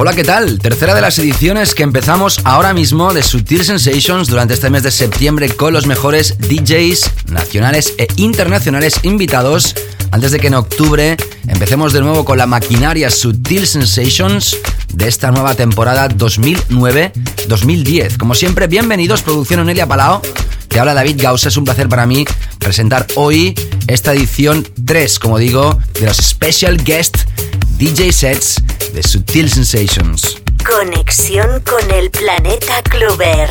Hola, ¿qué tal? Tercera de las ediciones que empezamos ahora mismo de Sutil Sensations durante este mes de septiembre con los mejores DJs nacionales e internacionales invitados antes de que en octubre empecemos de nuevo con la maquinaria Sutil Sensations de esta nueva temporada 2009-2010. Como siempre, bienvenidos, producción Onelia Palao. Te habla David Gauss, es un placer para mí presentar hoy esta edición 3, como digo, de los Special Guest DJ Sets de Sutil Sensations. Conexión con el planeta Clover.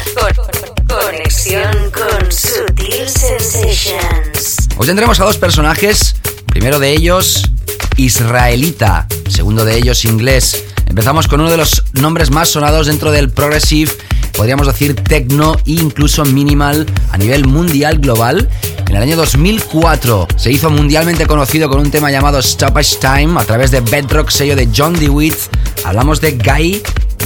Conexión con Sutil Sensations. Hoy tendremos a dos personajes. Primero de ellos, israelita. Segundo de ellos, inglés. Empezamos con uno de los nombres más sonados dentro del progressive, podríamos decir techno e incluso minimal a nivel mundial global. En el año 2004 se hizo mundialmente conocido con un tema llamado Stoppage Time a través de Bedrock, sello de John DeWitt. Hablamos de Guy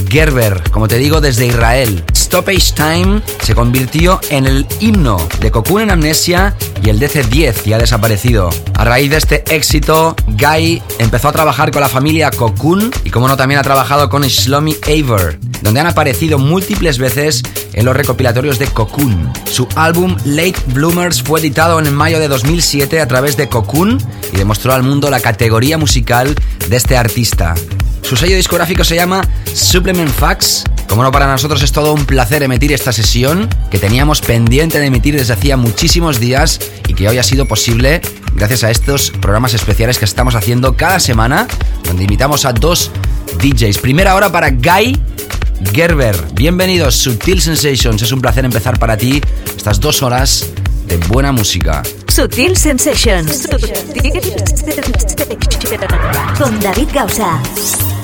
Gerber, como te digo, desde Israel. Stoppage Time se convirtió en el himno de Cocoon en Amnesia y el DC-10 ya ha desaparecido. A raíz de este éxito, Guy empezó a trabajar con la familia Cocoon y como no también ha trabajado con Shlomi Aver, donde han aparecido múltiples veces en los recopilatorios de Cocoon. Su álbum Late Bloomers fue editado en mayo de 2007 a través de Cocoon y demostró al mundo la categoría musical de este artista. Su sello discográfico se llama Supplement Facts. Como no, para nosotros es todo un placer emitir esta sesión que teníamos pendiente de emitir desde hacía muchísimos días y que hoy ha sido posible gracias a estos programas especiales que estamos haciendo cada semana, donde invitamos a dos DJs. Primera hora para Guy Gerber. Bienvenidos, Sutil Sensations. Es un placer empezar para ti estas dos horas de buena música. Sutil Sensations. Con David Gausa.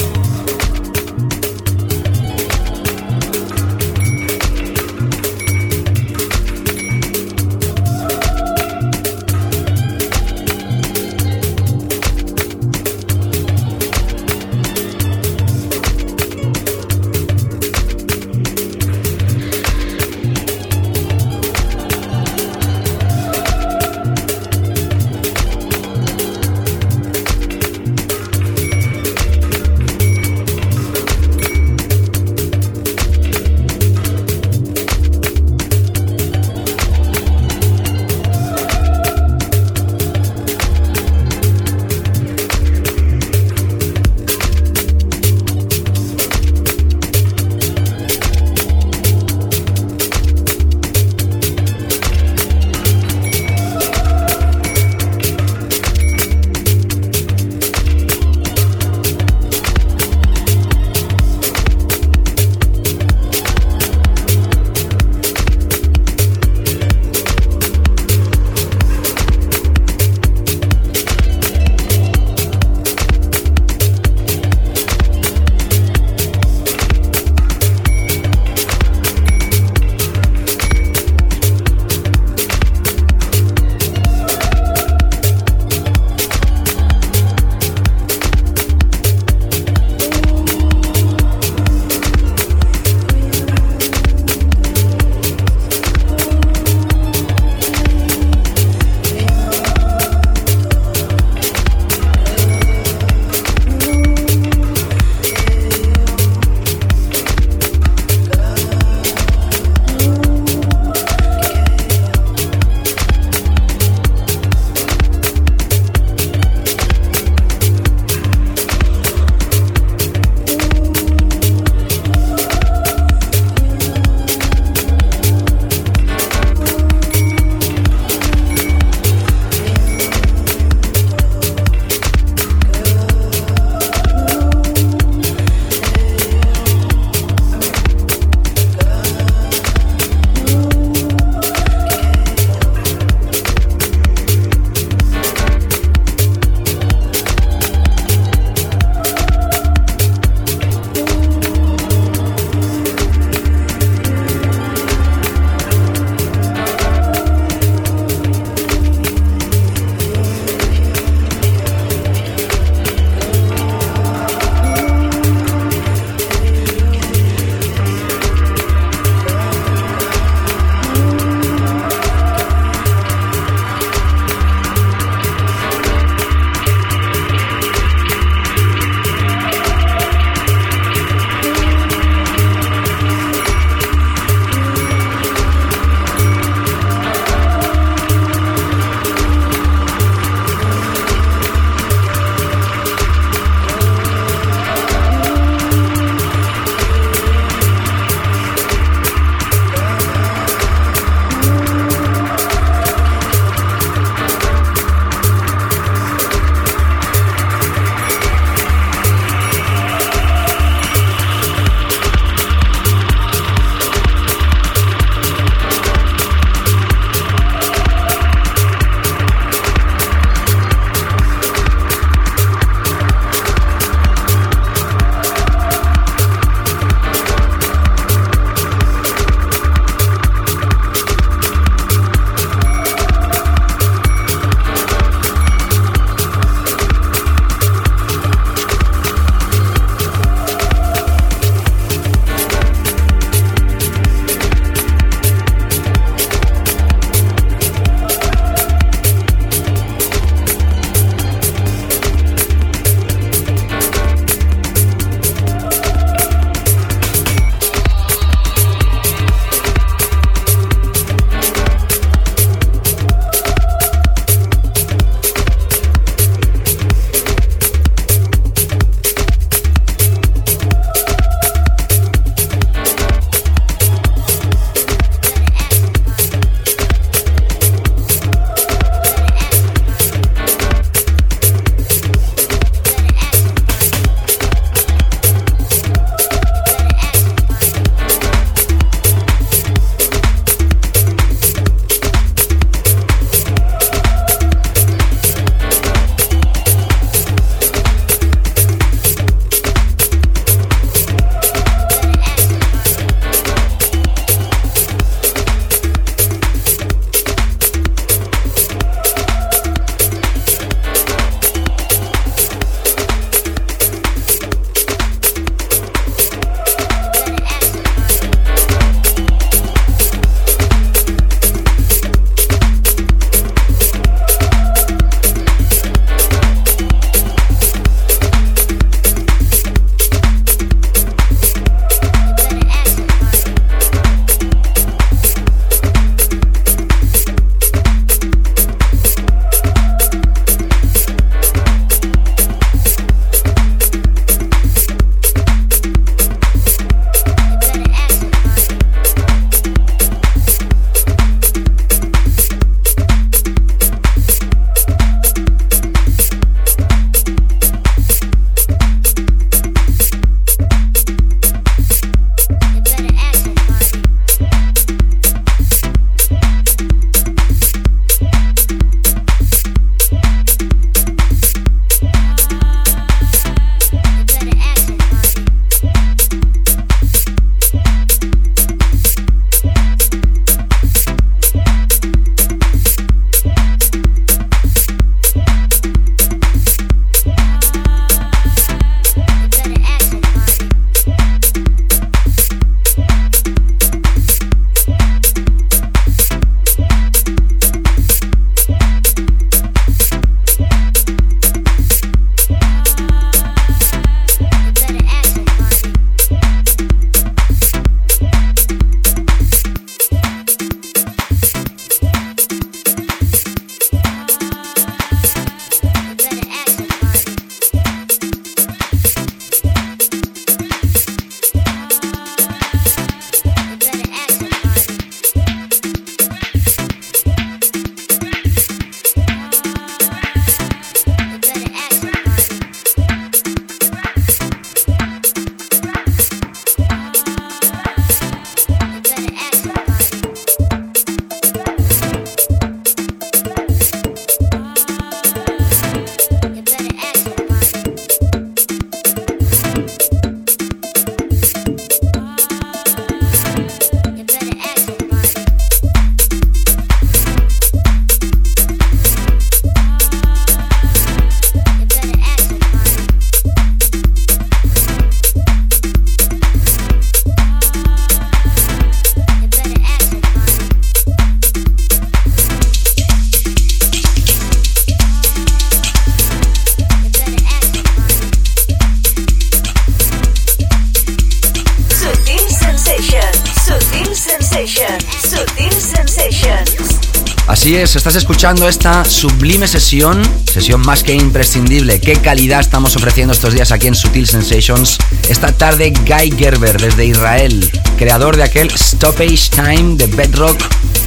Es, estás escuchando esta sublime sesión, sesión más que imprescindible. Qué calidad estamos ofreciendo estos días aquí en Sutil Sensations. Esta tarde Guy Gerber desde Israel, creador de aquel Stoppage Time de Bedrock,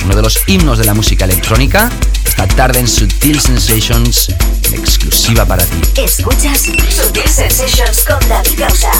uno de los himnos de la música electrónica. Esta tarde en Sutil Sensations, exclusiva para ti. Escuchas Sutil Sensations con David Causa.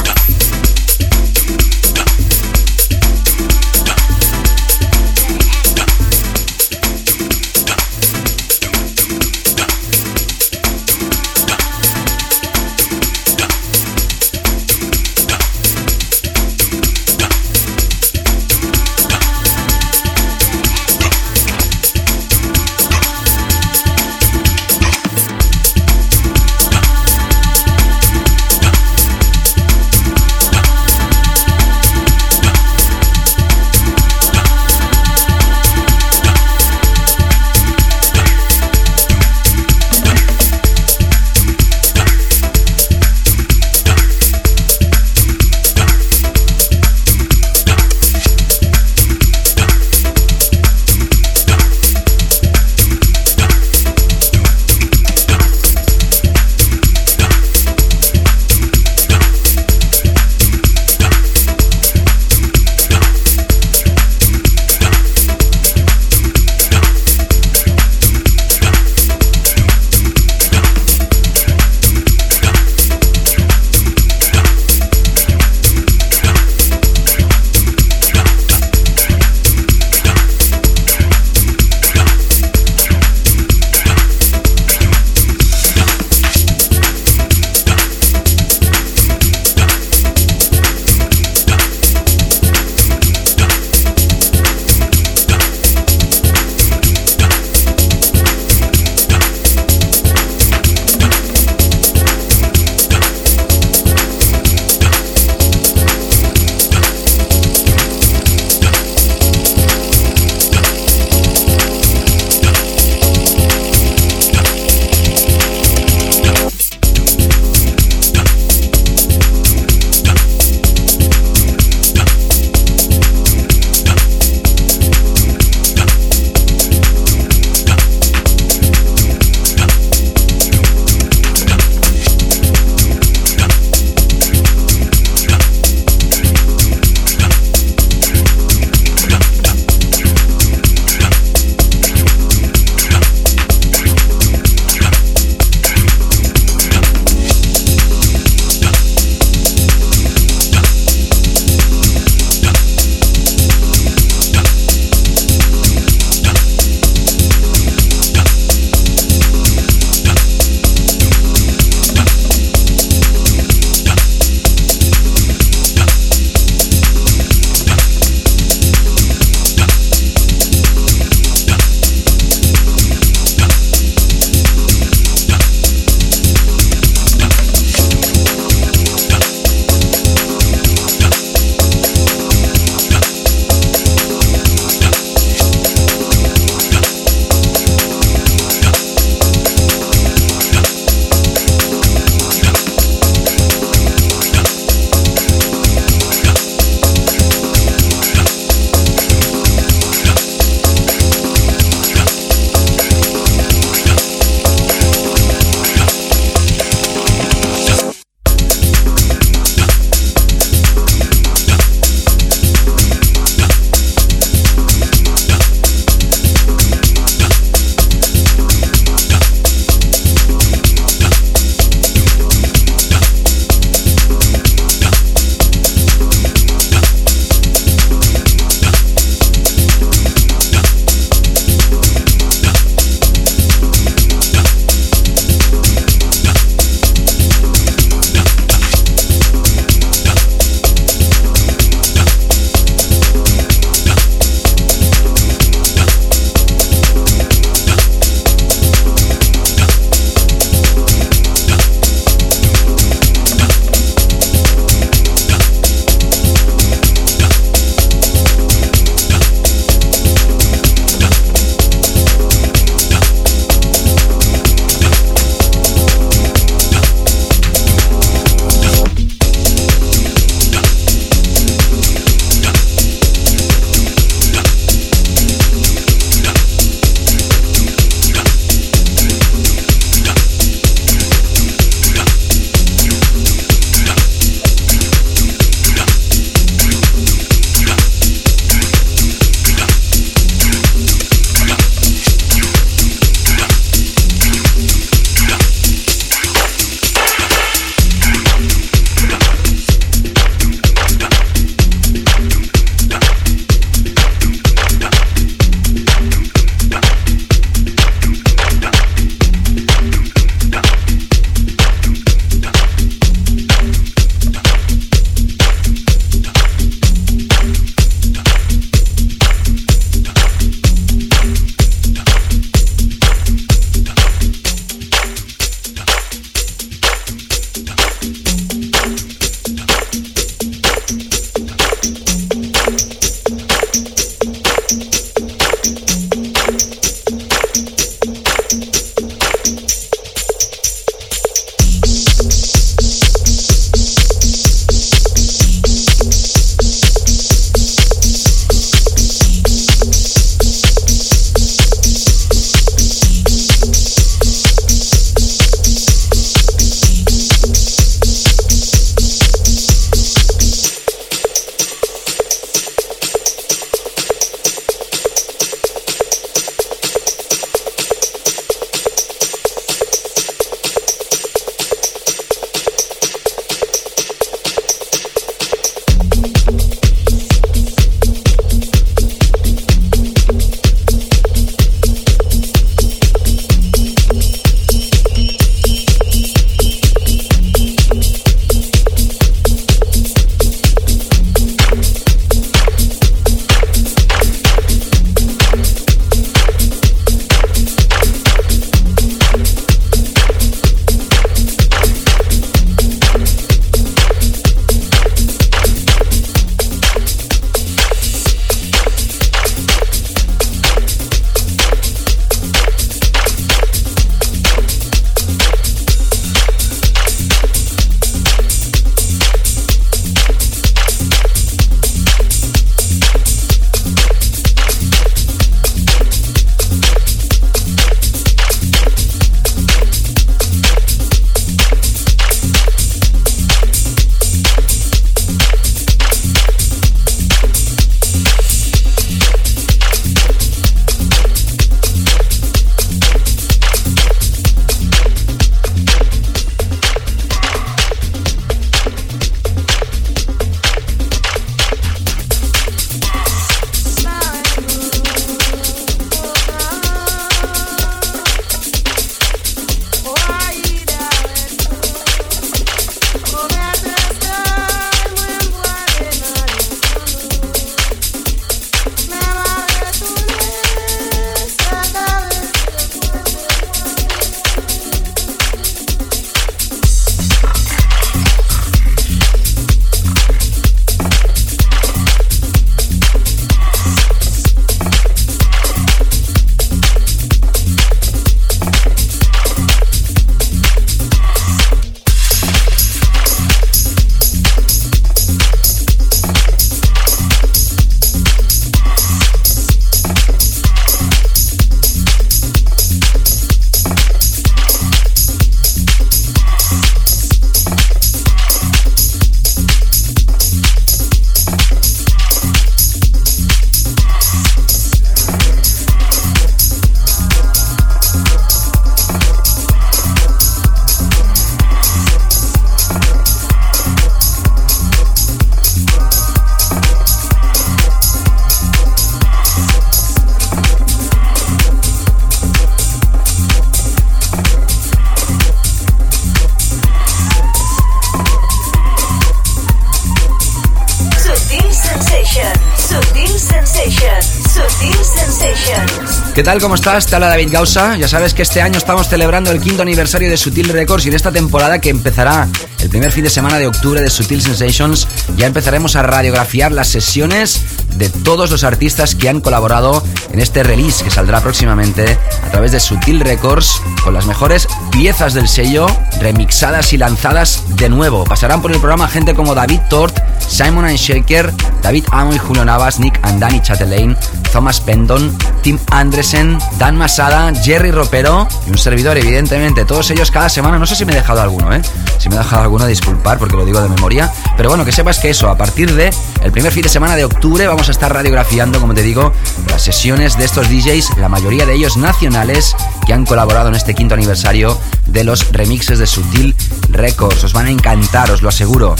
¿Qué tal? ¿Cómo estás? Te habla David Gausa. Ya sabes que este año estamos celebrando el quinto aniversario de Sutil Records y en esta temporada que empezará el primer fin de semana de octubre de Sutil Sensations ya empezaremos a radiografiar las sesiones de todos los artistas que han colaborado en este release que saldrá próximamente a través de Sutil Records con las mejores piezas del sello remixadas y lanzadas de nuevo. Pasarán por el programa gente como David Tort, Simon and Shaker, David Amo y Julio Navas, Nick and Danny Chatelaine, Thomas Pendon, Tim Andresen, Dan Masada, Jerry Ropero y un servidor, evidentemente. Todos ellos cada semana, no sé si me he dejado alguno, ¿eh? Si me he dejado alguno, disculpar porque lo digo de memoria. Pero bueno, que sepas que eso, a partir de el primer fin de semana de octubre vamos a estar radiografiando, como te digo, las sesiones de estos DJs, la mayoría de ellos nacionales, que han colaborado en este quinto aniversario de los remixes de Sutil Records. Os van a encantar, os lo aseguro.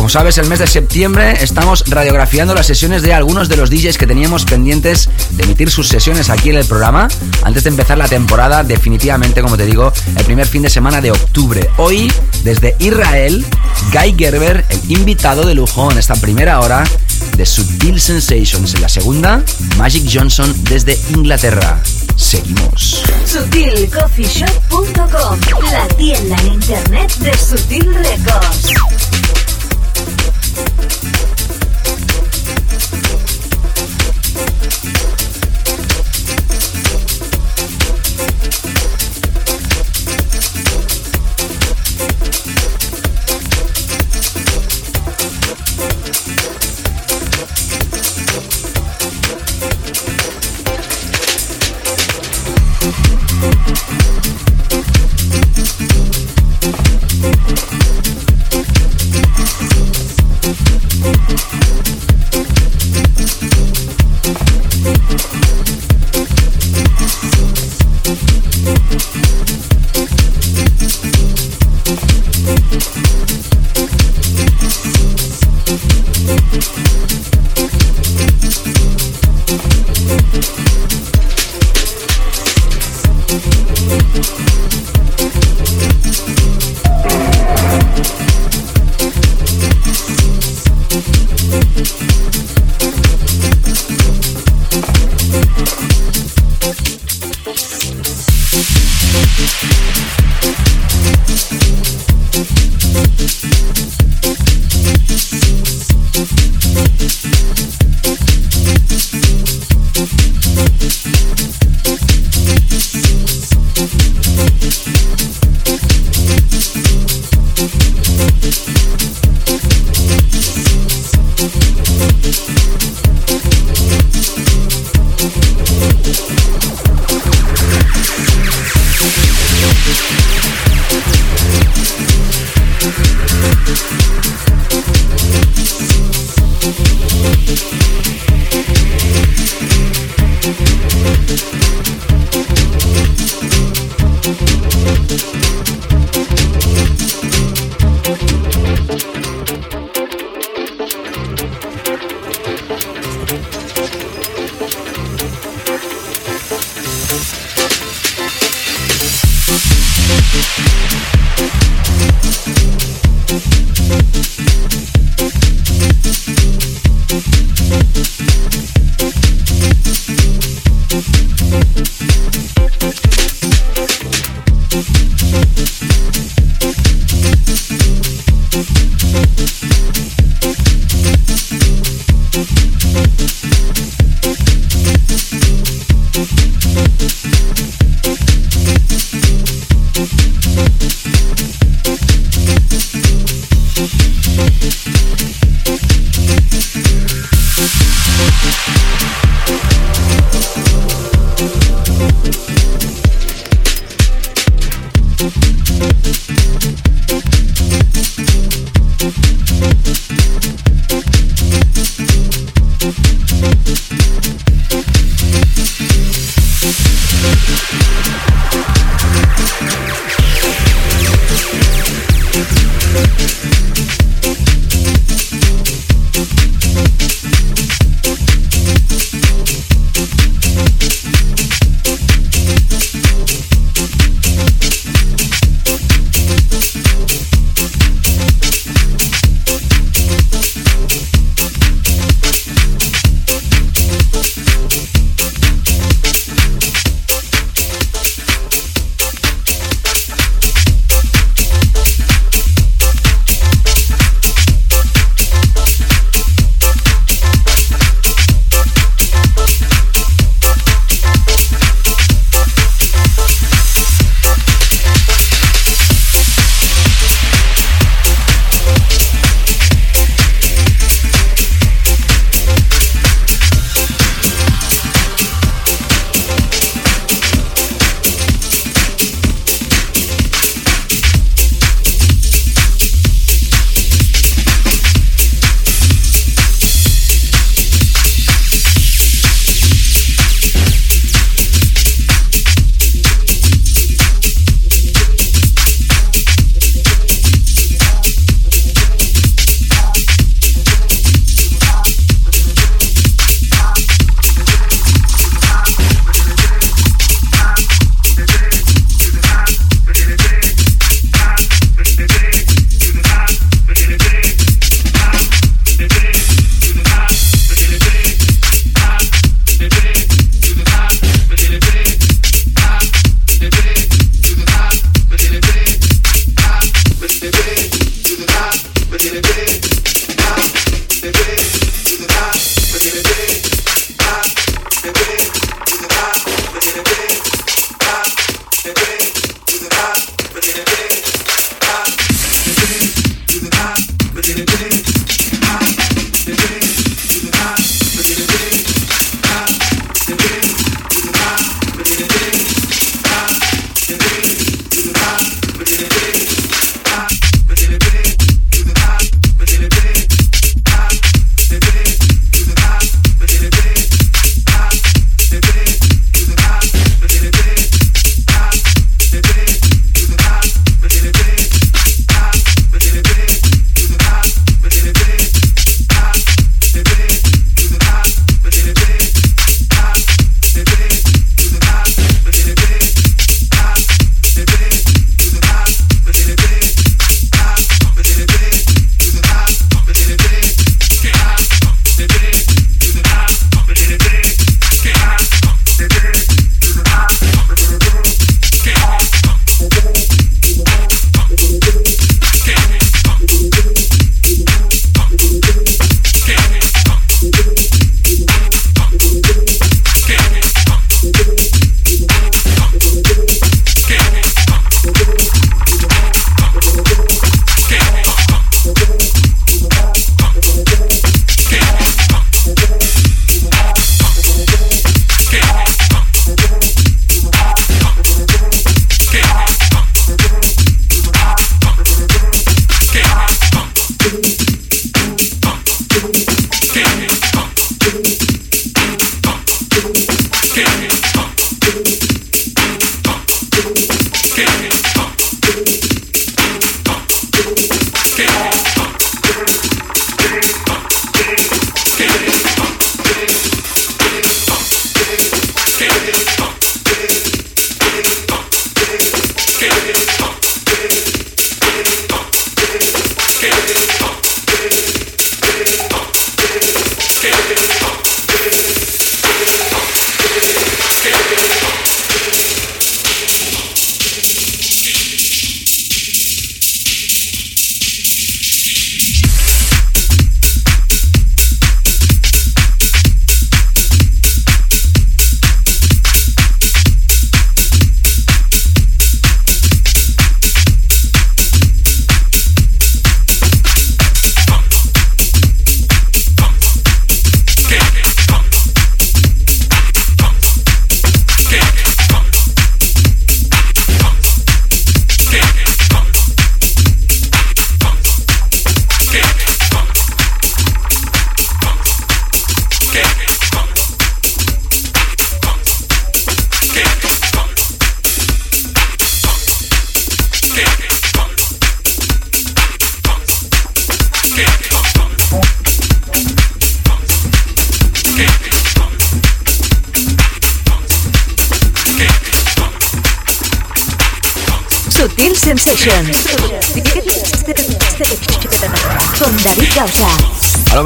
Como sabes, el mes de septiembre estamos radiografiando las sesiones de algunos de los DJs que teníamos pendientes de emitir sus sesiones aquí en el programa antes de empezar la temporada, definitivamente, como te digo, el primer fin de semana de octubre. Hoy, desde Israel, Guy Gerber, el invitado de lujo en esta primera hora de Sutil Sensations. En la segunda, Magic Johnson desde Inglaterra. Seguimos. SutilCoffeeShop.com, la tienda en internet de Sutil Records. Thank you.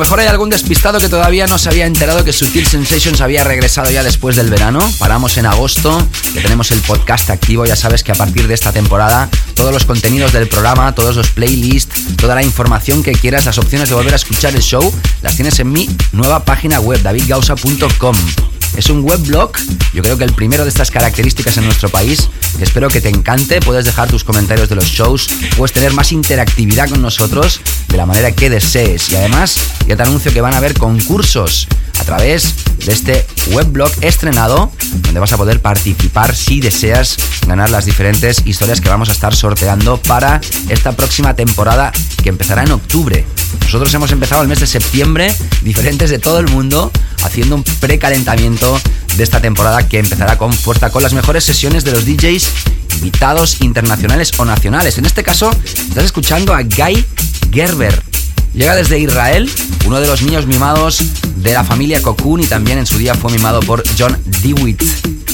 Mejor hay algún despistado que todavía no se había enterado que Sutil Sensations había regresado ya después del verano. Paramos en agosto, que tenemos el podcast activo. Ya sabes que a partir de esta temporada, todos los contenidos del programa, todos los playlists, toda la información que quieras, las opciones de volver a escuchar el show, las tienes en mi nueva página web, davidgausa.com. Es un webblog, yo creo que el primero de estas características en nuestro país, espero que te encante. Puedes dejar tus comentarios de los shows, puedes tener más interactividad con nosotros de la manera que desees. Y además, ya te anuncio que van a haber concursos a través de este webblog estrenado, donde vas a poder participar si deseas ganar las diferentes historias que vamos a estar sorteando para esta próxima temporada que empezará en octubre. Nosotros hemos empezado el mes de septiembre, diferentes de todo el mundo, haciendo un precalentamiento de esta temporada que empezará con fuerza con las mejores sesiones de los DJs invitados internacionales o nacionales. En este caso, estás escuchando a Guy Gerber. Llega desde Israel, uno de los niños mimados de la familia Cocoon y también en su día fue mimado por John DeWitt.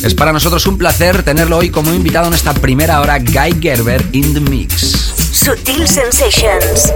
Es para nosotros un placer tenerlo hoy como invitado en esta primera hora, Guy Gerber in the Mix. Sutil Sensations.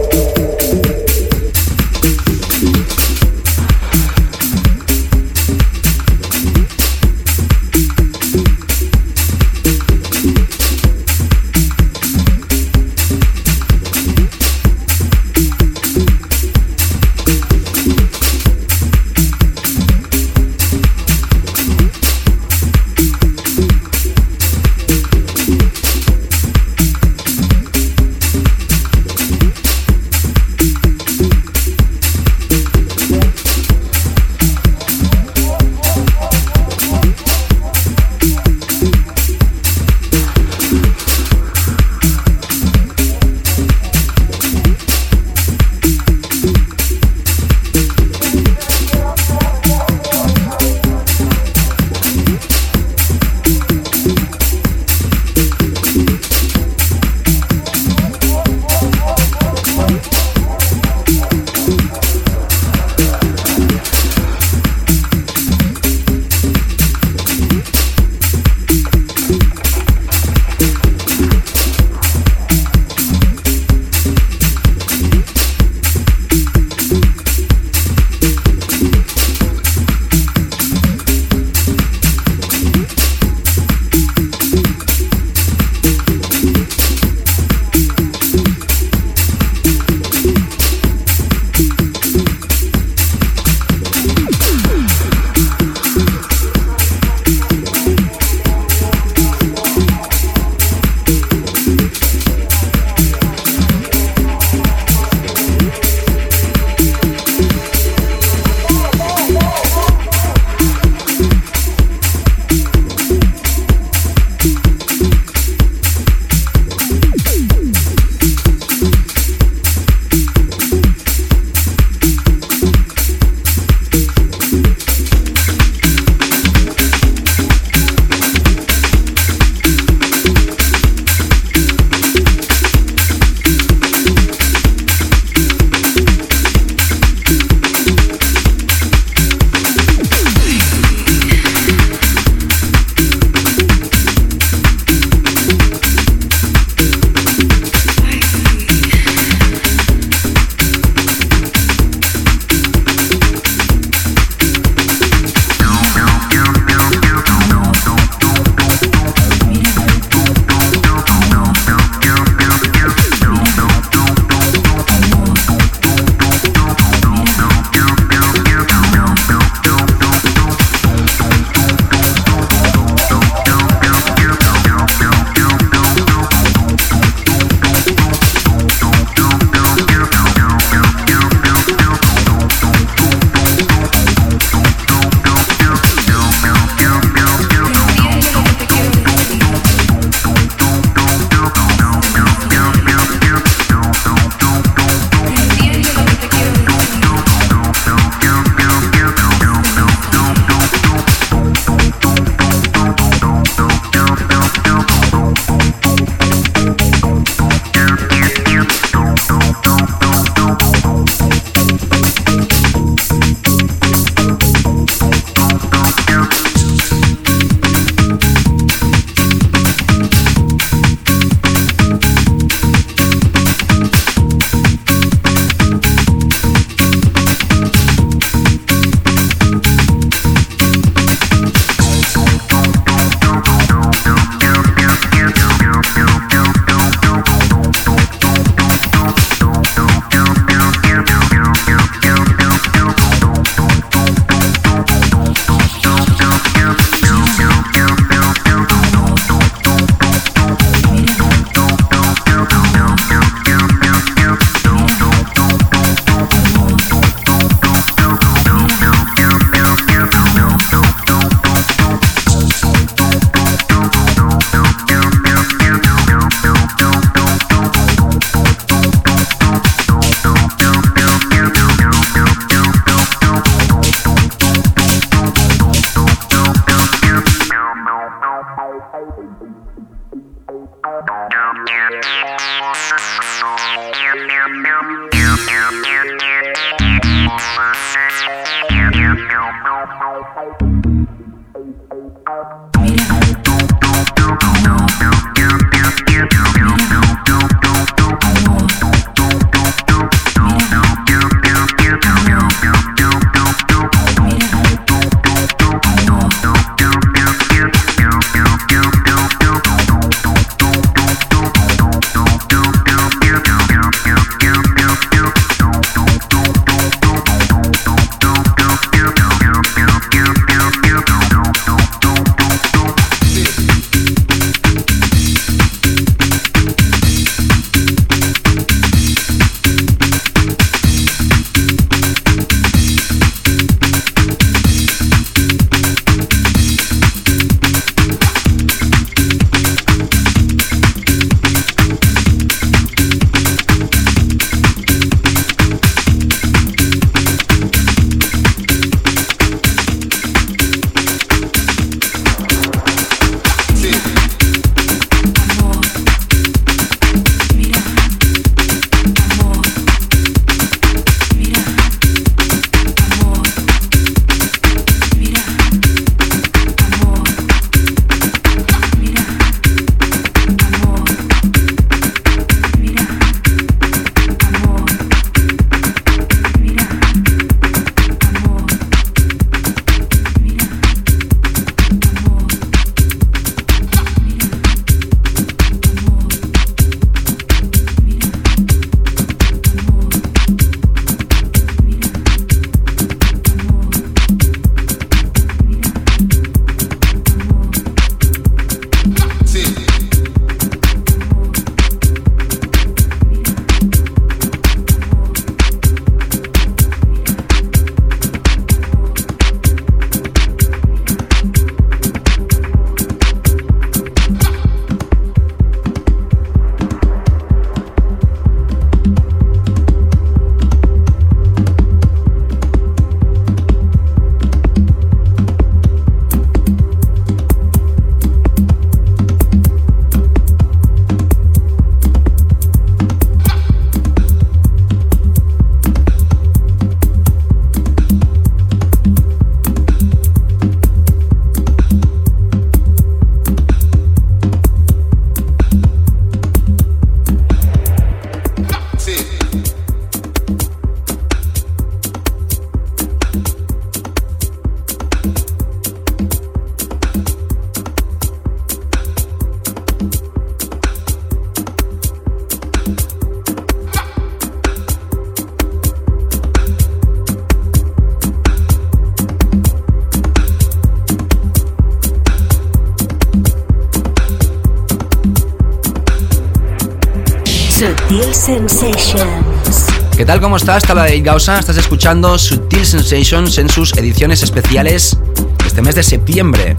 Sensations. ¿Qué tal? ¿Cómo estás? Está la de Gausa. Estás escuchando Sutil Sensations en sus ediciones especiales este mes de septiembre.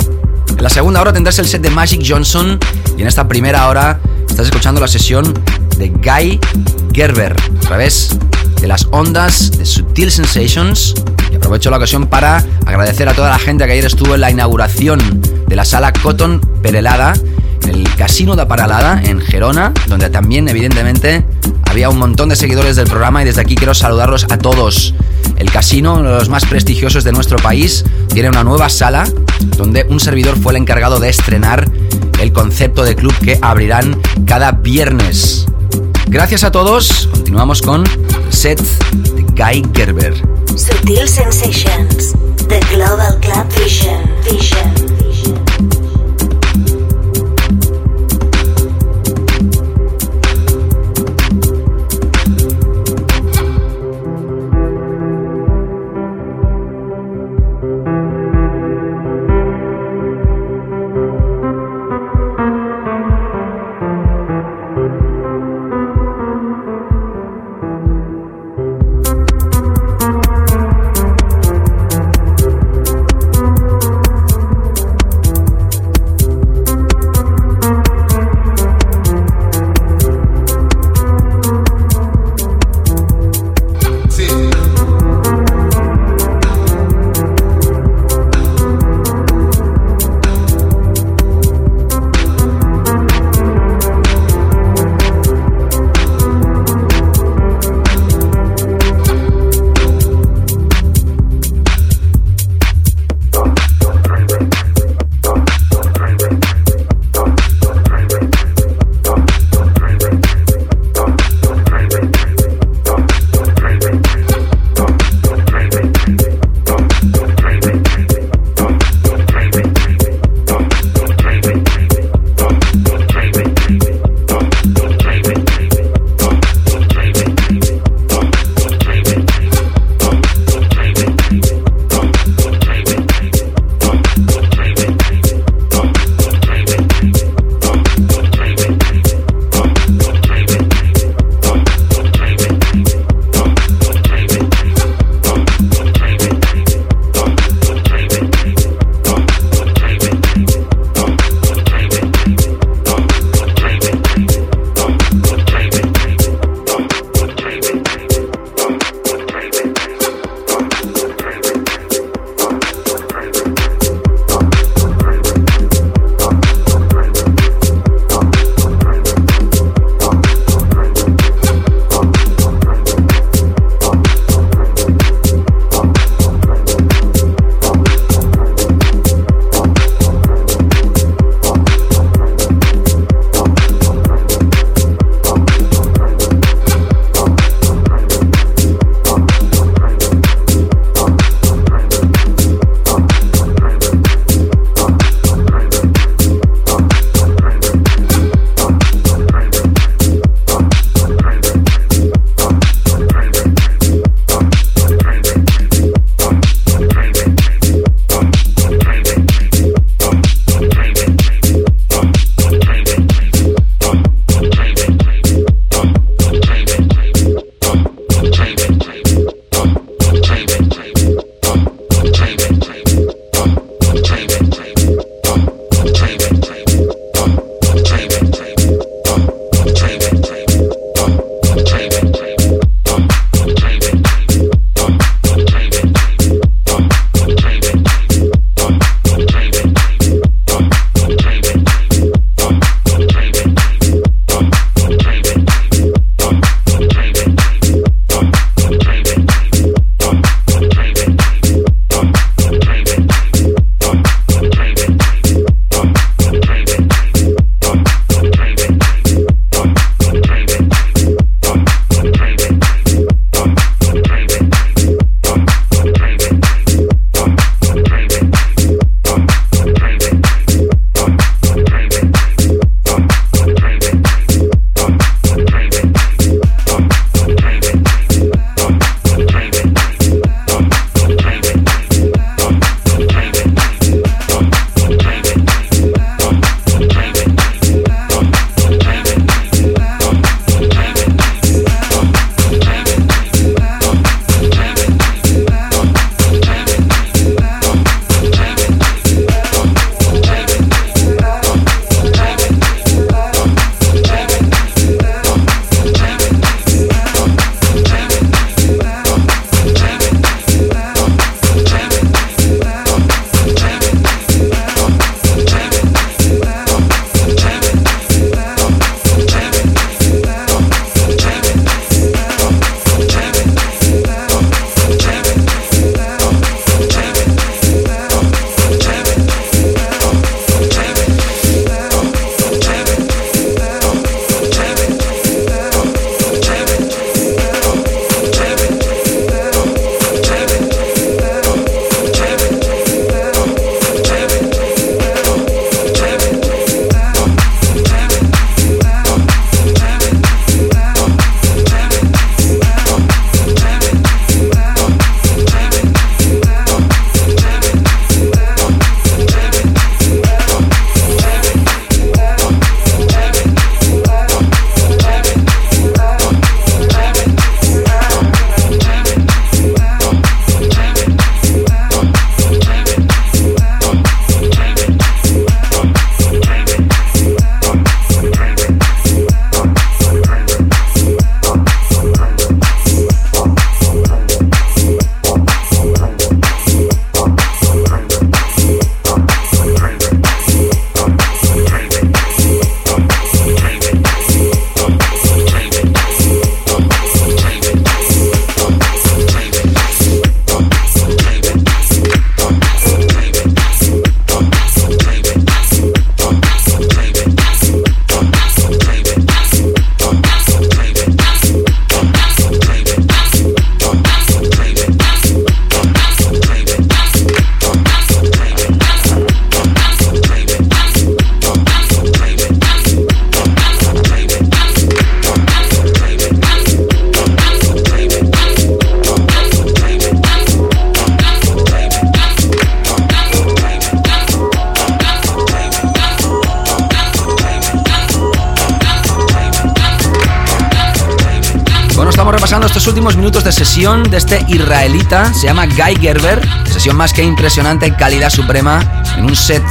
En la segunda hora tendrás el set de Magic Johnson y en esta primera hora estás escuchando la sesión de Guy Gerber a través de las ondas de Sutil Sensations. Y aprovecho la ocasión para agradecer a toda la gente que ayer estuvo en la inauguración de la sala Cotton Perelada el Casino de Paralada en Gerona, donde también evidentemente había un montón de seguidores del programa y desde aquí quiero saludarlos a todos. El casino, uno de los más prestigiosos de nuestro país, tiene una nueva sala donde un servidor fue el encargado de estrenar el concepto de club que abrirán cada viernes. Gracias a todos, continuamos con set de Guy Gerber. The Global. De este israelita, se llama Guy Gerber, sesión más que impresionante, calidad suprema, en un set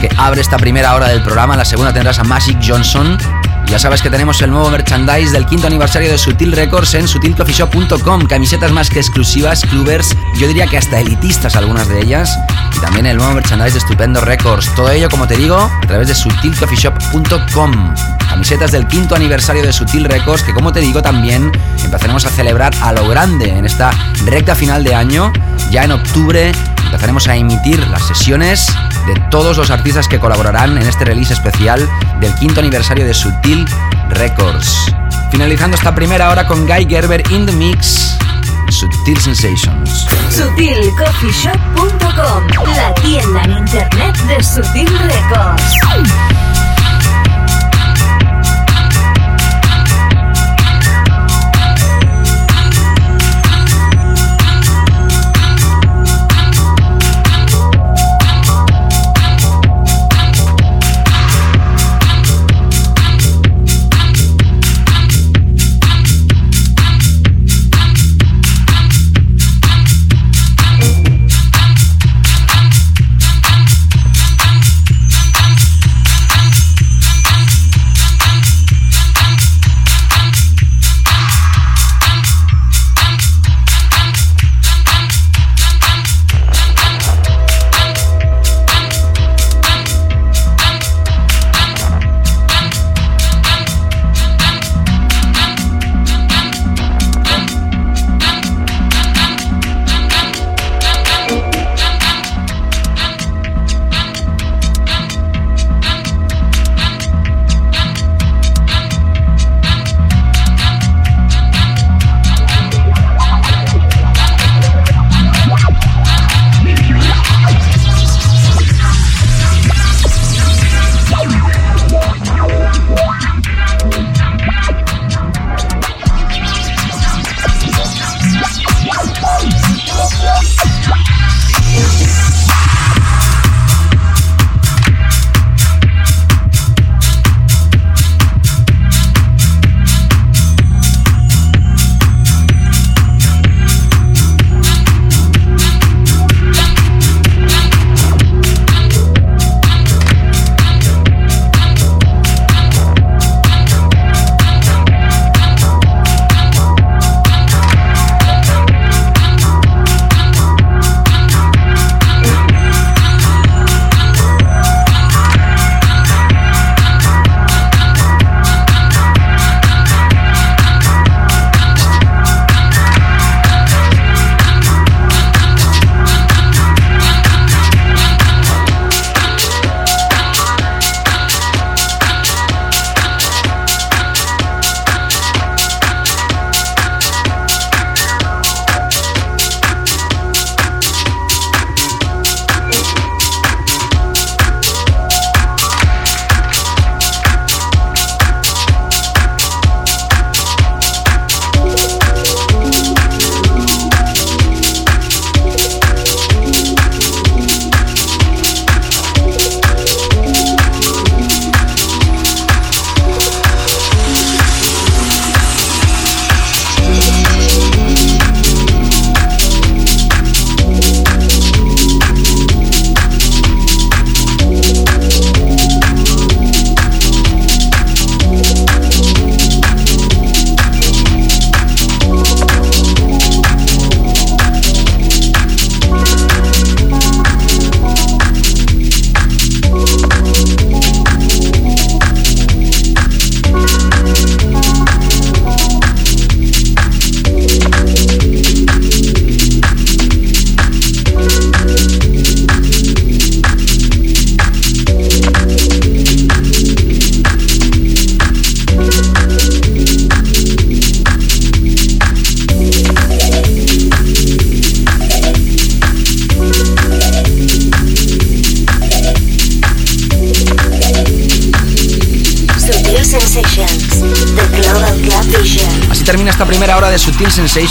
que abre esta primera hora del programa, la segunda tendrás a Magic Johnson, ya sabes que tenemos el nuevo merchandise del quinto aniversario de Sutil Records en sutilcoffeeshop.com. Camisetas más que exclusivas, clubers, yo diría que hasta elitistas algunas de ellas. Y también el nuevo merchandise de Estupendo Records. Todo ello, como te digo, a través de sutilcoffeeshop.com. Camisetas del quinto aniversario de Sutil Records que, como te digo, también empezaremos a celebrar a lo grande en esta recta final de año. Ya en octubre empezaremos a emitir las sesiones de todos los artistas que colaborarán en este release especial del quinto aniversario de Sutil Records. Finalizando esta primera hora con Guy Gerber in the Mix. Sutil Sensations. SutilCoffeeShop.com, la tienda en internet de Sutil Records.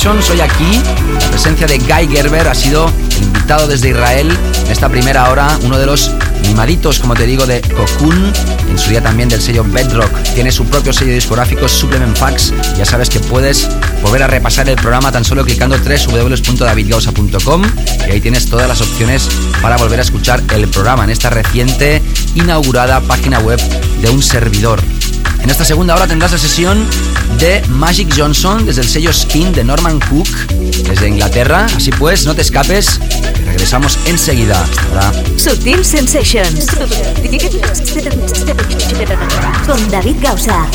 Hoy aquí, la presencia de Guy Gerber ha sido invitado desde Israel. En esta primera hora, uno de los mimaditos, como te digo, de Cocoon. En su día también del sello Bedrock. Tiene su propio sello discográfico, Supplement Fax. Ya sabes que puedes volver a repasar el programa tan solo clicando www.davidgausa.com y ahí tienes todas las opciones para volver a escuchar el programa en esta reciente inaugurada página web de un servidor. En esta segunda hora tendrás la sesión de Magic Johnson desde el sello Skin de Norman Cook desde Inglaterra. Así pues, no te escapes, regresamos enseguida. Hasta Sutil Sensations con David Gausa.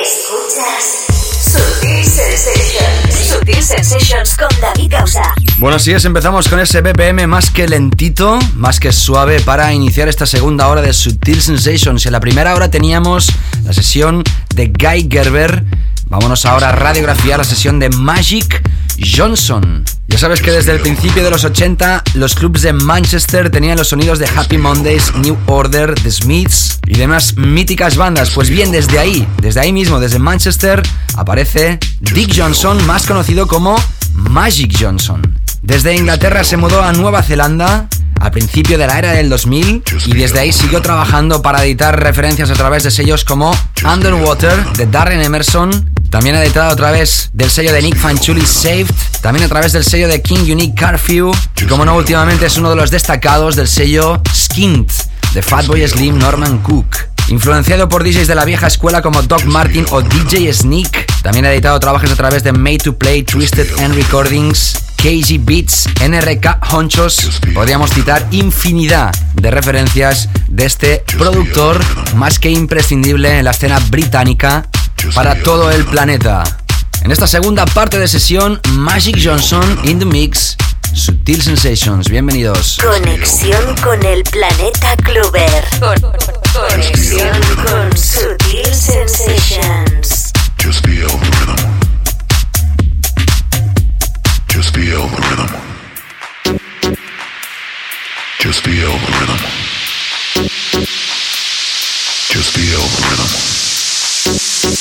Escuchas Sutil Sensations. Sutil Sensations con David Gausa. Bueno, así es, empezamos con ese BPM más que lentito, más que suave para iniciar esta segunda hora de Sutil Sensations. En la primera hora teníamos la sesión de Guy Gerber. Vámonos ahora a radiografiar la sesión de Magic Johnson. Ya sabes que desde el principio de los 80 los clubs de Manchester tenían los sonidos de Happy Mondays, New Order, The Smiths y demás míticas bandas. Pues bien, desde ahí, desde ahí mismo, desde Manchester, aparece Dick Johnson, más conocido como Magic Johnson. Desde Inglaterra se mudó a Nueva Zelanda a principio de la era del 2000 y desde ahí siguió trabajando para editar referencias a través de sellos como Underwater de Darren Emerson, también editado a través del sello de Nick Fanchuli Saved, también a través del sello de King Unique Curfew y como no últimamente es uno de los destacados del sello Skint de Fatboy Slim Norman Cook. Influenciado por DJs de la vieja escuela como Doc Martin o DJ Sneak, también ha editado trabajos a través de Made to Play, Twisted and Recordings, KG Beats, NRK Honchos. Podríamos citar infinidad de referencias de este productor más que imprescindible en la escena británica para todo el planeta. En esta segunda parte de sesión, Magic Johnson in the Mix, Sutil Sensations. Bienvenidos. Conexión con el planeta Clover. Conexión con Sutil Sensations. Just feel the rhythm. Just feel the rhythm. Just feel the rhythm. Just feel the rhythm.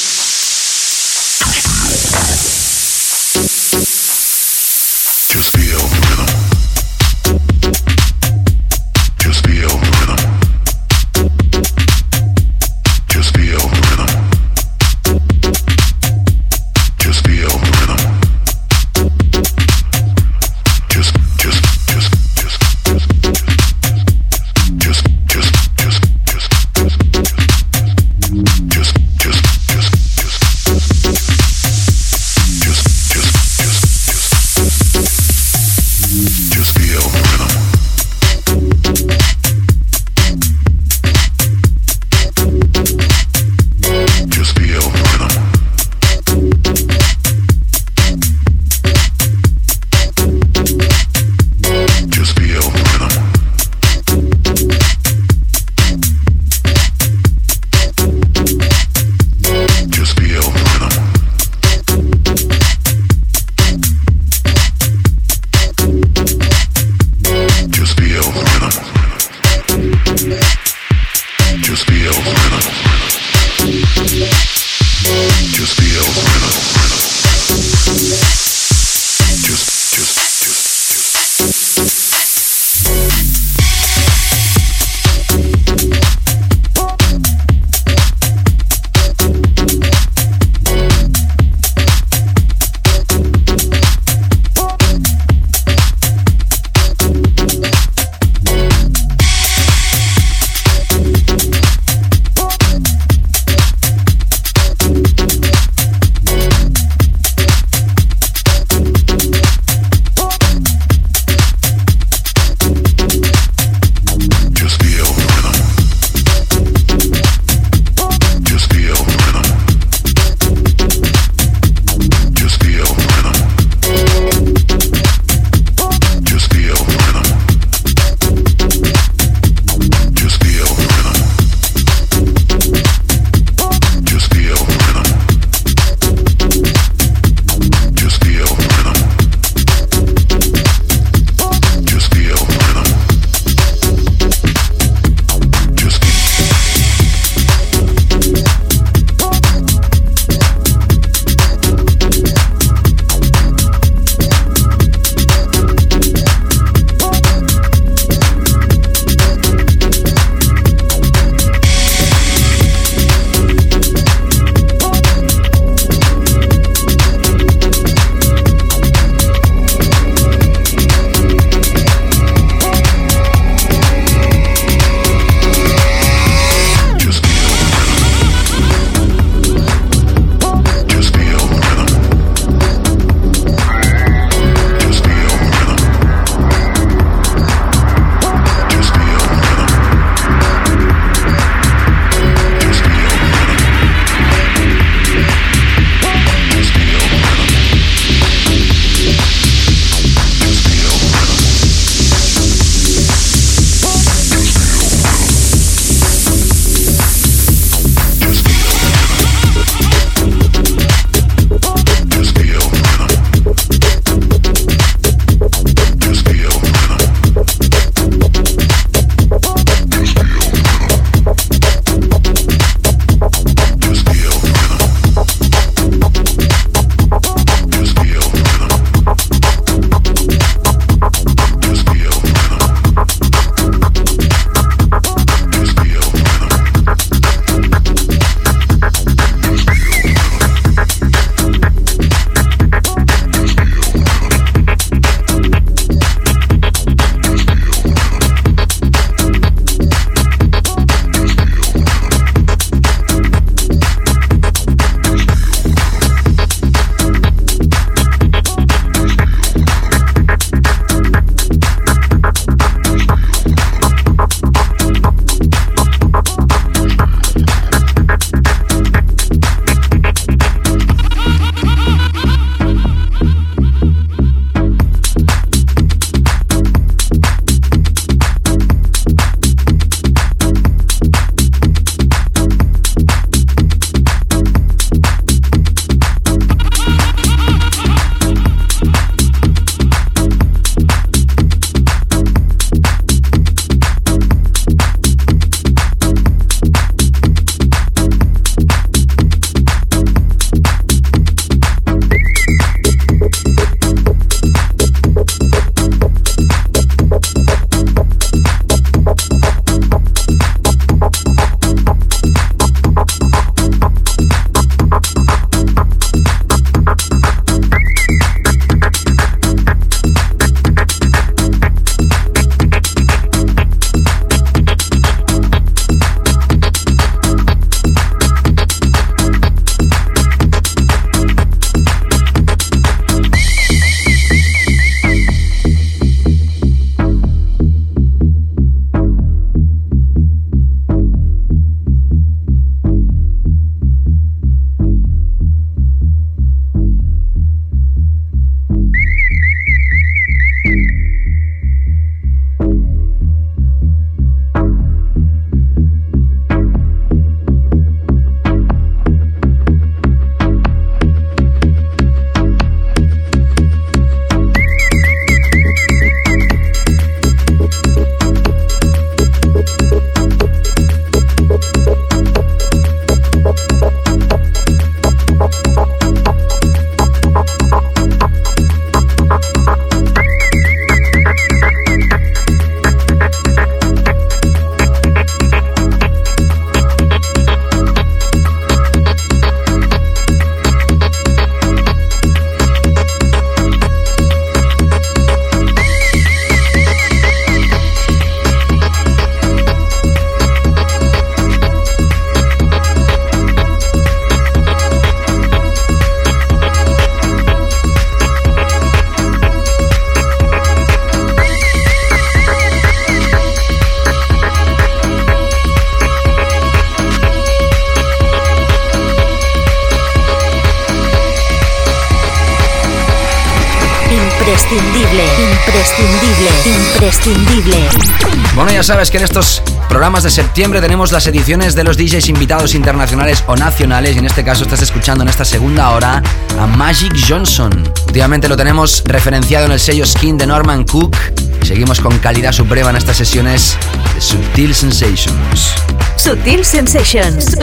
Sabes que en estos programas de septiembre tenemos las ediciones de los DJs invitados internacionales o nacionales y en este caso estás escuchando en esta segunda hora a Magic Johnson. Últimamente lo tenemos referenciado en el sello Skin de Norman Cook seguimos con calidad suprema en estas sesiones de Subtil Sensations. Sutil Sensations.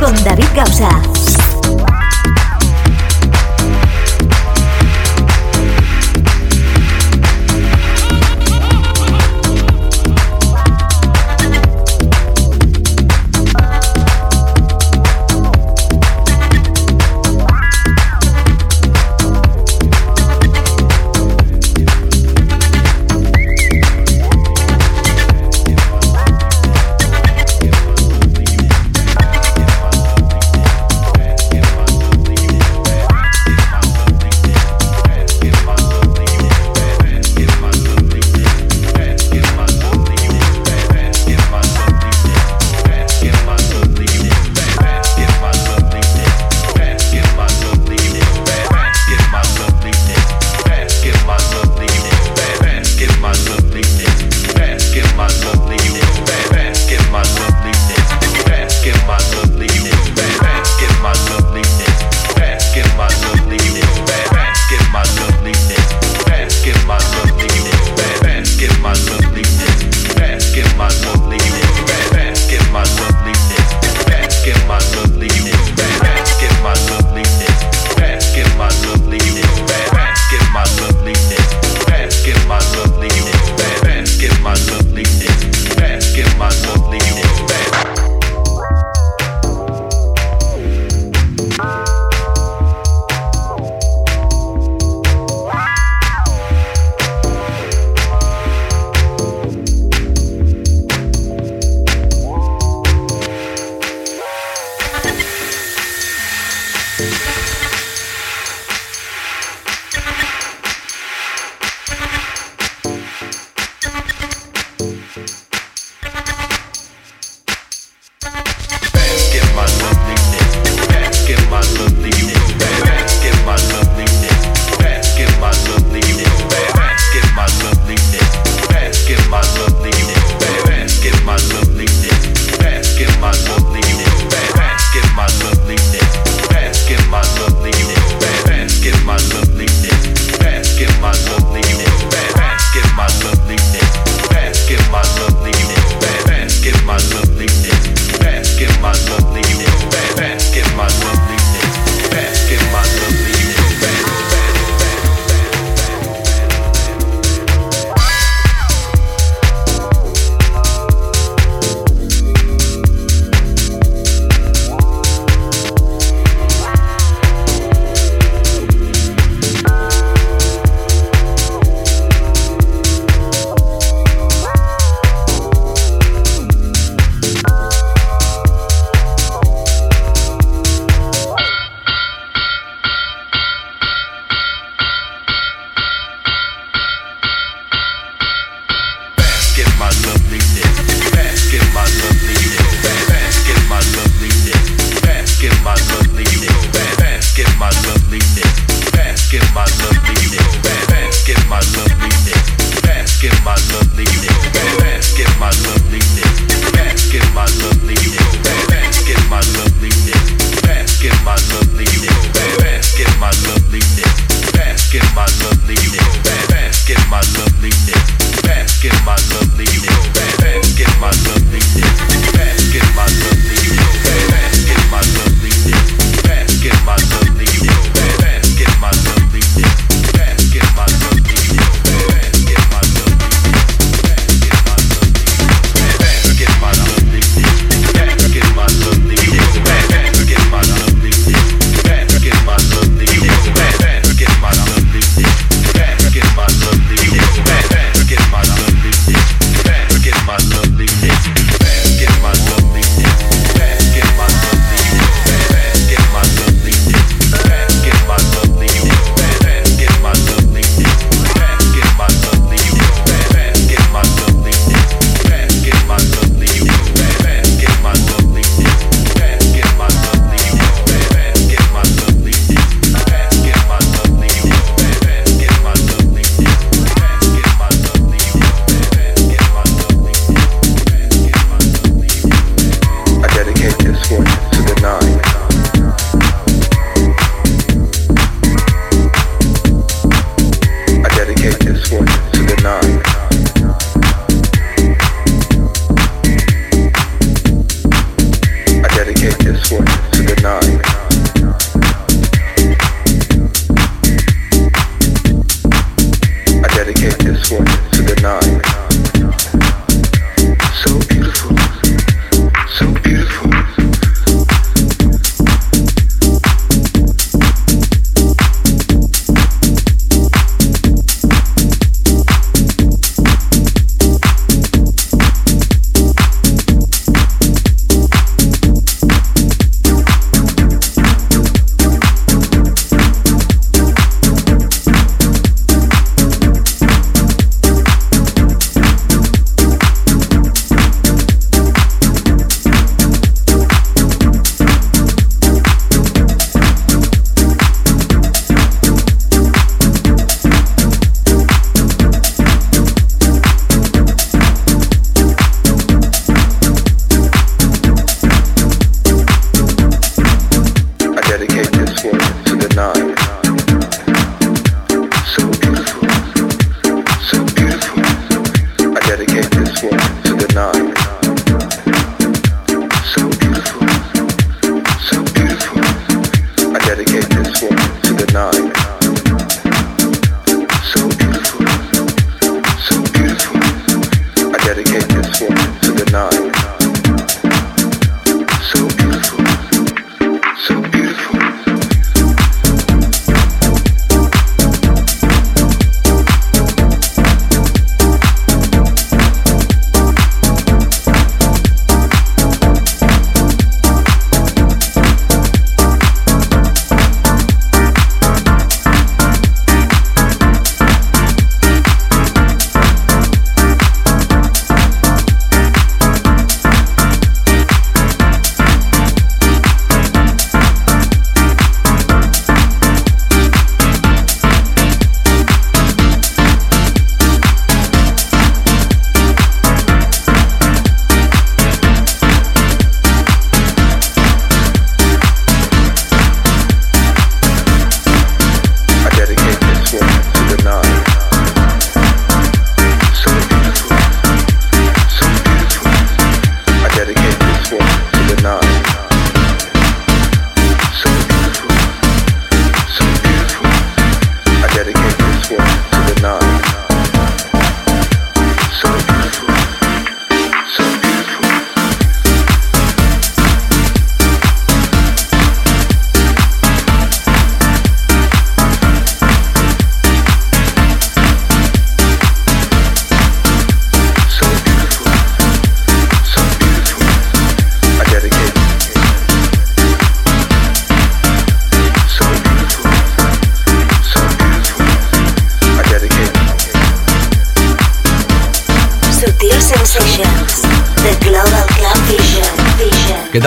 Con David Gausa.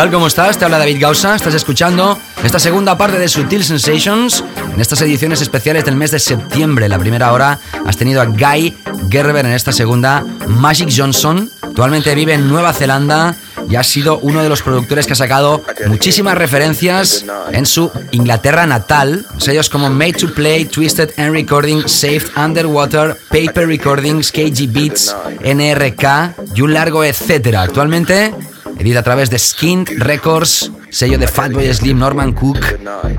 Tal? ¿Cómo estás? Te habla David Gausa. Estás escuchando esta segunda parte de Sutil Sensations. En estas ediciones especiales del mes de septiembre, la primera hora, has tenido a Guy Gerber en esta segunda. Magic Johnson, actualmente vive en Nueva Zelanda y ha sido uno de los productores que ha sacado muchísimas referencias en su Inglaterra natal. Sellos como Made to Play, Twisted and Recording, Saved Underwater, Paper Recordings, KG Beats, NRK y un largo etcétera. Actualmente edita a través de Skin Records, sello de Fatboy Slim Norman Cook.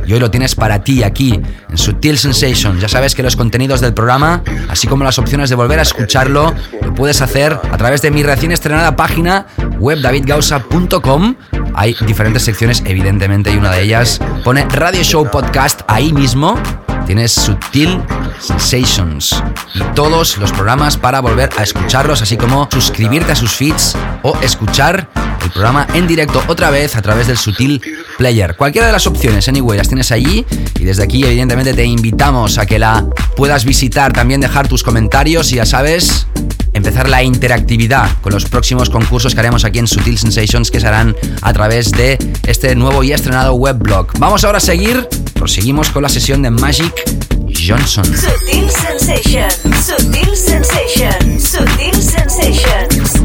Y hoy lo tienes para ti aquí, en Sutil Sensation. Ya sabes que los contenidos del programa, así como las opciones de volver a escucharlo, lo puedes hacer a través de mi recién estrenada página web davidgausa.com. Hay diferentes secciones, evidentemente, y una de ellas pone Radio Show Podcast ahí mismo. Tienes Sutil Sensations y todos los programas para volver a escucharlos, así como suscribirte a sus feeds o escuchar el programa en directo otra vez a través del Sutil Player. Cualquiera de las opciones, anyway, las tienes allí y desde aquí evidentemente te invitamos a que la puedas visitar, también dejar tus comentarios y ya sabes, empezar la interactividad con los próximos concursos que haremos aquí en Sutil Sensations que se harán a través de este nuevo y estrenado webblog. Vamos ahora a seguir, proseguimos con la sesión de Magic Johnson. Sutil Sensations, Sutil Sensations, Sutil Sensations.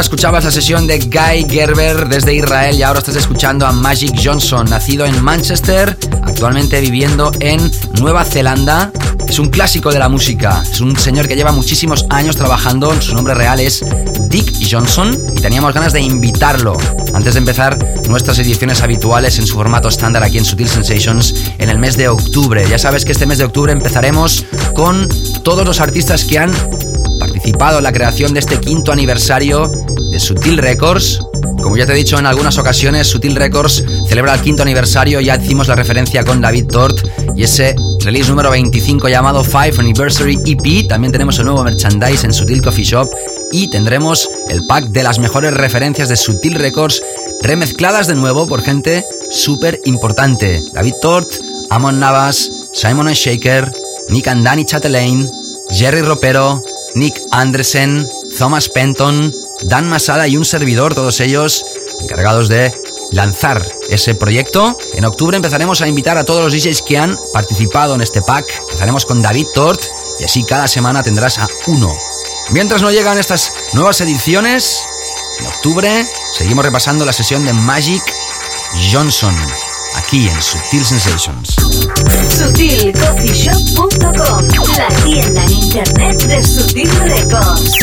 Hora escuchabas la sesión de Guy Gerber desde Israel y ahora estás escuchando a Magic Johnson, nacido en Manchester, actualmente viviendo en Nueva Zelanda. Es un clásico de la música, es un señor que lleva muchísimos años trabajando, su nombre real es Dick Johnson y teníamos ganas de invitarlo antes de empezar nuestras ediciones habituales en su formato estándar aquí en Sutil Sensations en el mes de octubre. Ya sabes que este mes de octubre empezaremos con todos los artistas que han participado en la creación de este quinto aniversario Sutil Records. Como ya te he dicho en algunas ocasiones, Sutil Records celebra el quinto aniversario, ya hicimos la referencia con David Tort y ese release número 25 llamado Five Anniversary EP. También tenemos el nuevo merchandise en Sutil Coffee Shop y tendremos el pack de las mejores referencias de Sutil Records remezcladas de nuevo por gente súper importante. David Tort, Amon Navas, Simon Shaker, Nick and Danny Chatelain, Jerry Ropero, Nick Andresen, Thomas Penton, Dan Masada y un servidor, todos ellos encargados de lanzar ese proyecto. En octubre empezaremos a invitar a todos los DJs que han participado en este pack. Empezaremos con David Tort y así cada semana tendrás a uno. Mientras no llegan estas nuevas ediciones, en octubre seguimos repasando la sesión de Magic Johnson aquí en Sutil Sensations. SutilCoffeeShop.com, la tienda en internet de Sutil Records.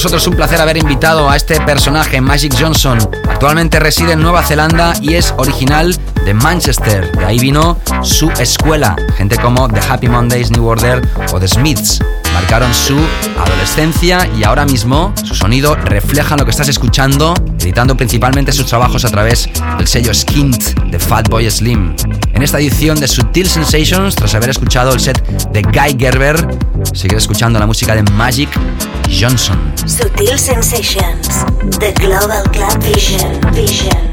Nosotros un placer haber invitado a este personaje, Magic Johnson. Actualmente reside en Nueva Zelanda y es original de Manchester. De ahí vino su escuela. Gente como The Happy Mondays, New Order o The Smiths marcaron su adolescencia y ahora mismo su sonido refleja lo que estás escuchando, editando principalmente sus trabajos a través del sello Skint de Fatboy Slim. En esta edición de Sutil Sensations, tras haber escuchado el set de Guy Gerber, sigue escuchando la música de Magic Johnson. Sutil Sensations, The Global Club Vision. Vision.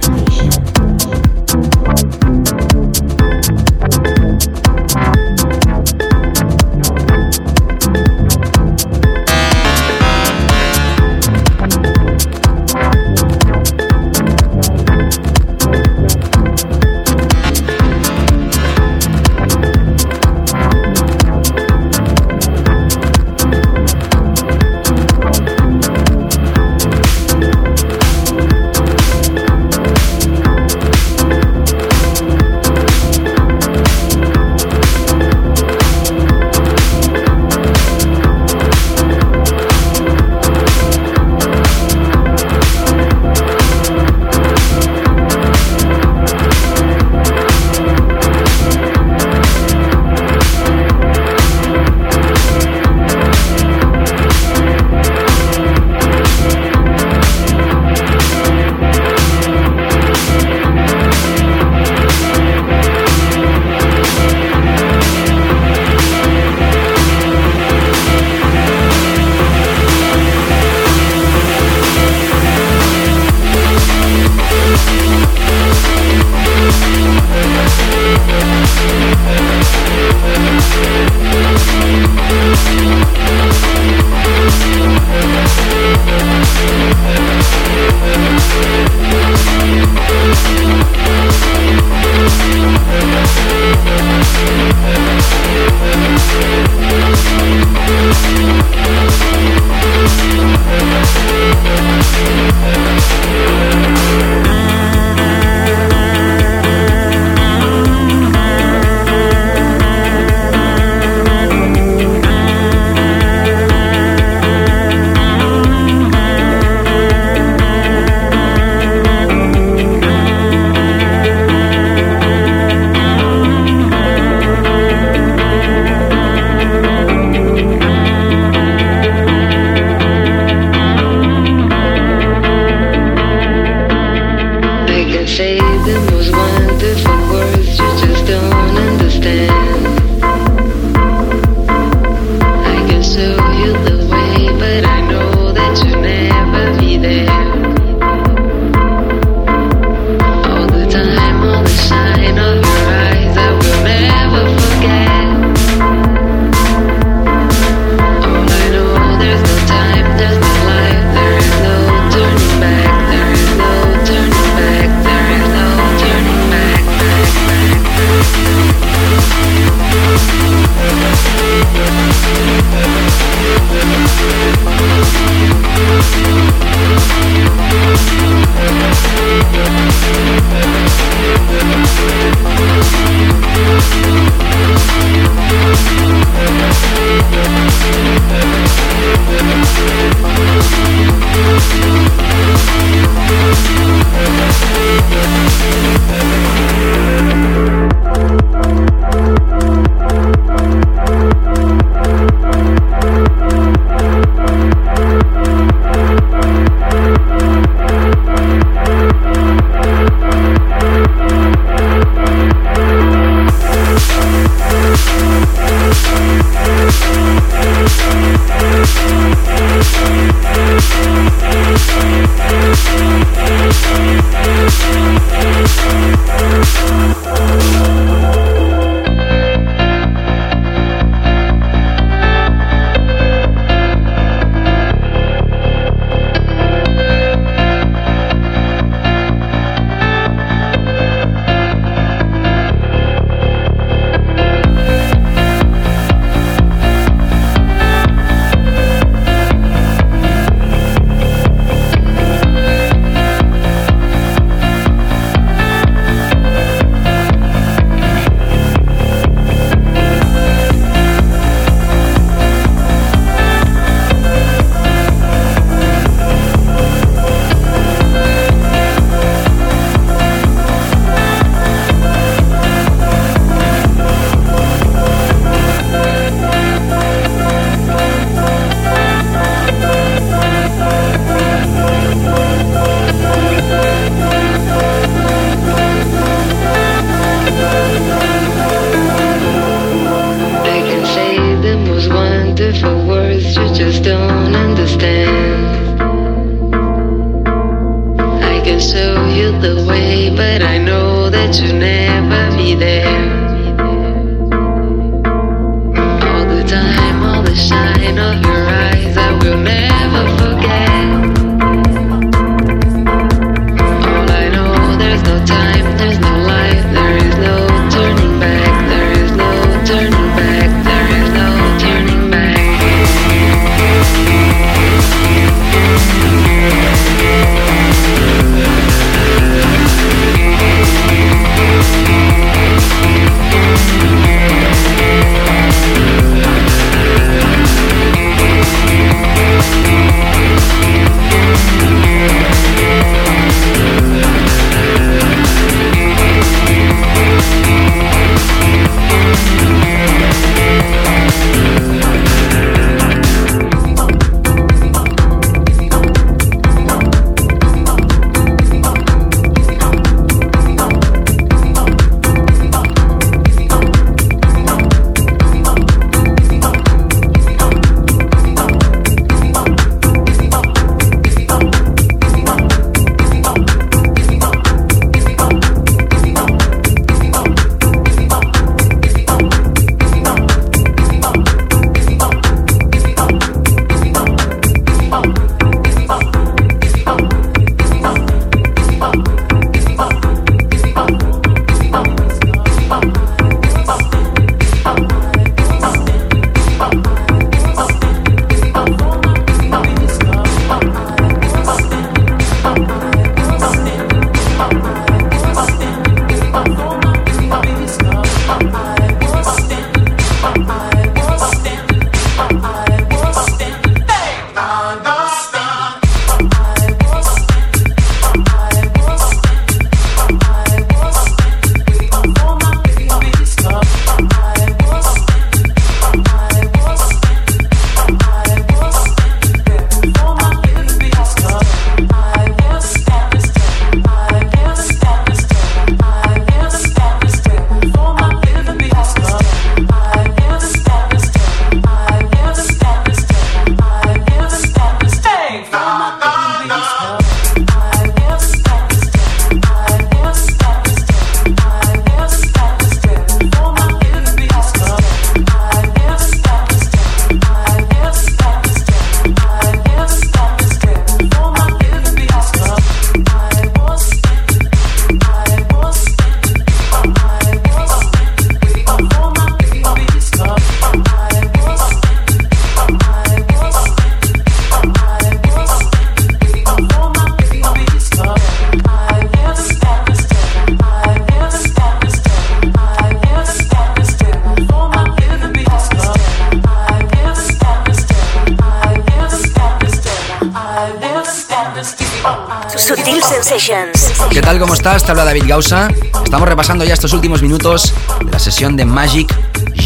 ¿Qué tal? ¿Cómo estás? Te habla David Gausa. Estamos repasando ya estos últimos minutos de la sesión de Magic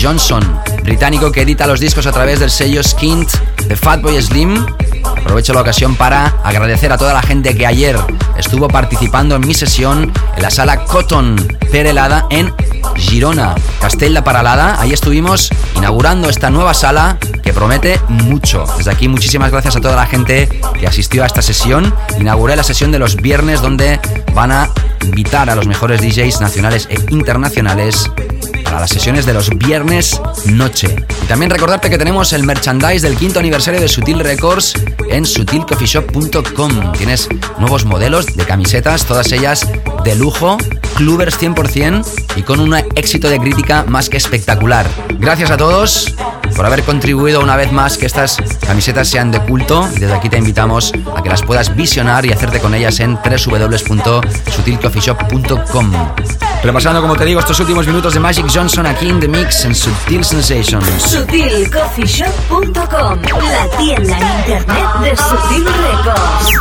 Johnson, británico que edita los discos a través del sello Skint de Fatboy Slim. Aprovecho la ocasión para agradecer a toda la gente que ayer estuvo participando en mi sesión en la sala Cotton Perelada en Girona, Castell de Paralada. Ahí estuvimos inaugurando esta nueva sala que promete mucho. Desde aquí muchísimas gracias a toda la gente que asistió a esta sesión. Inauguré la sesión de los viernes donde van a invitar a los mejores DJs nacionales e internacionales para las sesiones de los viernes noche. Y también recordarte que tenemos el merchandise del quinto aniversario de Sutil Records en sutilcoffeeshop.com. Tienes nuevos modelos de camisetas, todas ellas de lujo, clubers 100% y con un éxito de crítica más que espectacular. Gracias a todos por haber contribuido una vez más que estas camisetas sean de culto. Desde aquí te invitamos a que las puedas visionar y hacerte con ellas en www.sutilcoffeeshop.com. Repasando, como te digo, estos últimos minutos de Magic Johnson aquí en The Mix en Sutil Sensations. SutilCoffeeShop.com, la tienda en internet de Sutil Records.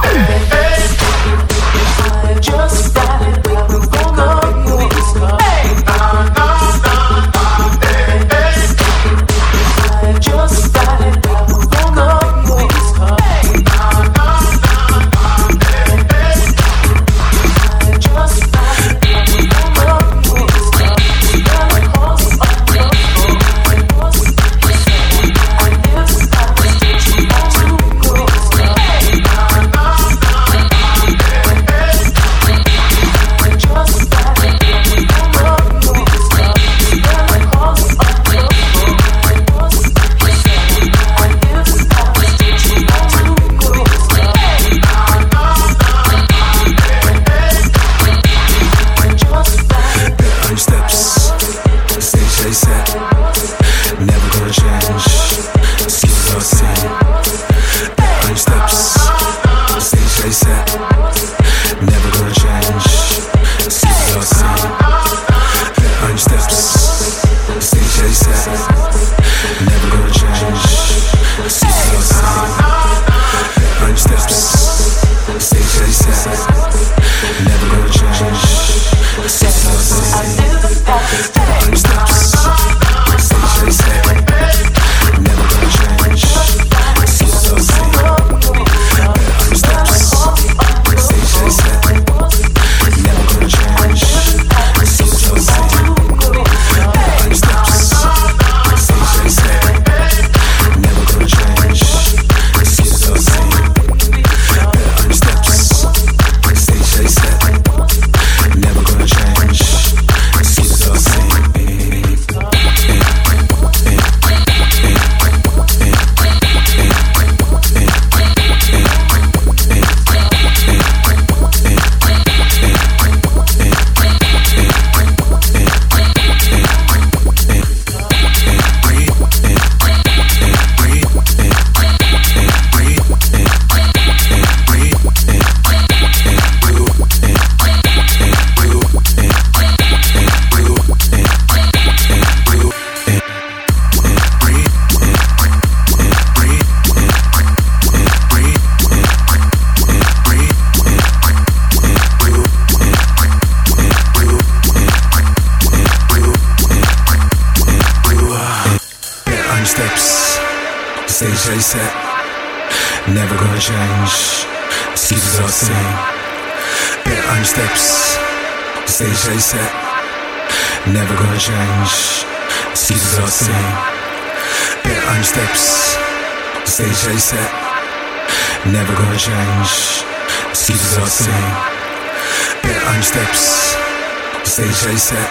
They set,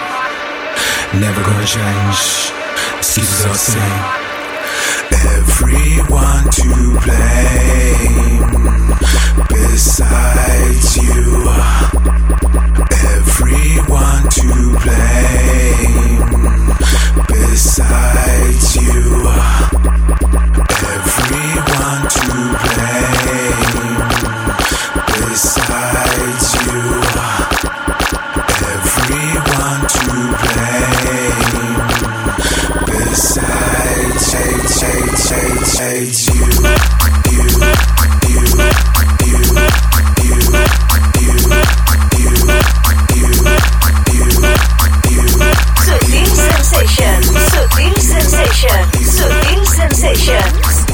never gonna change. Keepers are the same. Everyone to blame besides you. Everyone to blame besides you. Everyone to blame besides you.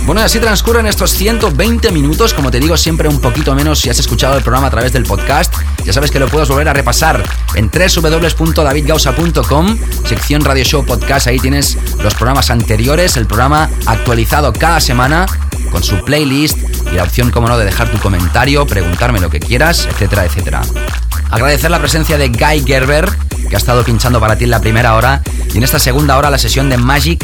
Bueno, así transcurren estos 120 minutos, como te digo, siempre un poquito menos si has escuchado el programa a través del podcast. Ya sabes que lo puedes volver a repasar en www.davidgausa.com, sección Radio Show Podcast. Ahí tienes los programas anteriores, el programa actualizado cada semana con su playlist y la opción, como no, de dejar tu comentario, preguntarme lo que quieras, etcétera, etcétera. Agradecer la presencia de Guy Gerber, que ha estado pinchando para ti en la primera hora, y en esta segunda hora la sesión de Magic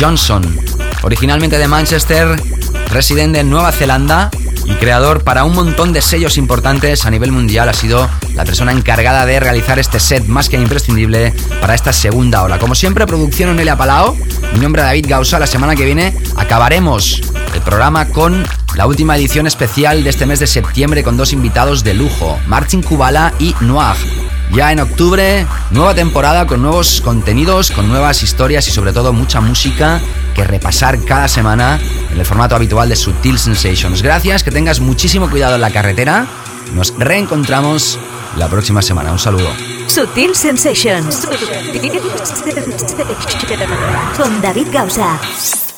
Johnson, originalmente de Manchester, residente en Nueva Zelanda y creador para un montón de sellos importantes a nivel mundial, ha sido la persona encargada de realizar este set más que imprescindible para esta segunda hora. Como siempre, producción Onelia Palao, mi nombre es David Gausa, la semana que viene acabaremos el programa con la última edición especial de este mes de septiembre con dos invitados de lujo, Martin Kubala y Noir. Ya en octubre, nueva temporada con nuevos contenidos, con nuevas historias y sobre todo mucha música que repasar cada semana en el formato habitual de Sutil Sensations. Gracias, que tengas muchísimo cuidado en la carretera. Nos reencontramos la próxima semana. Un saludo. Sutil Sensations. Con David Gausa.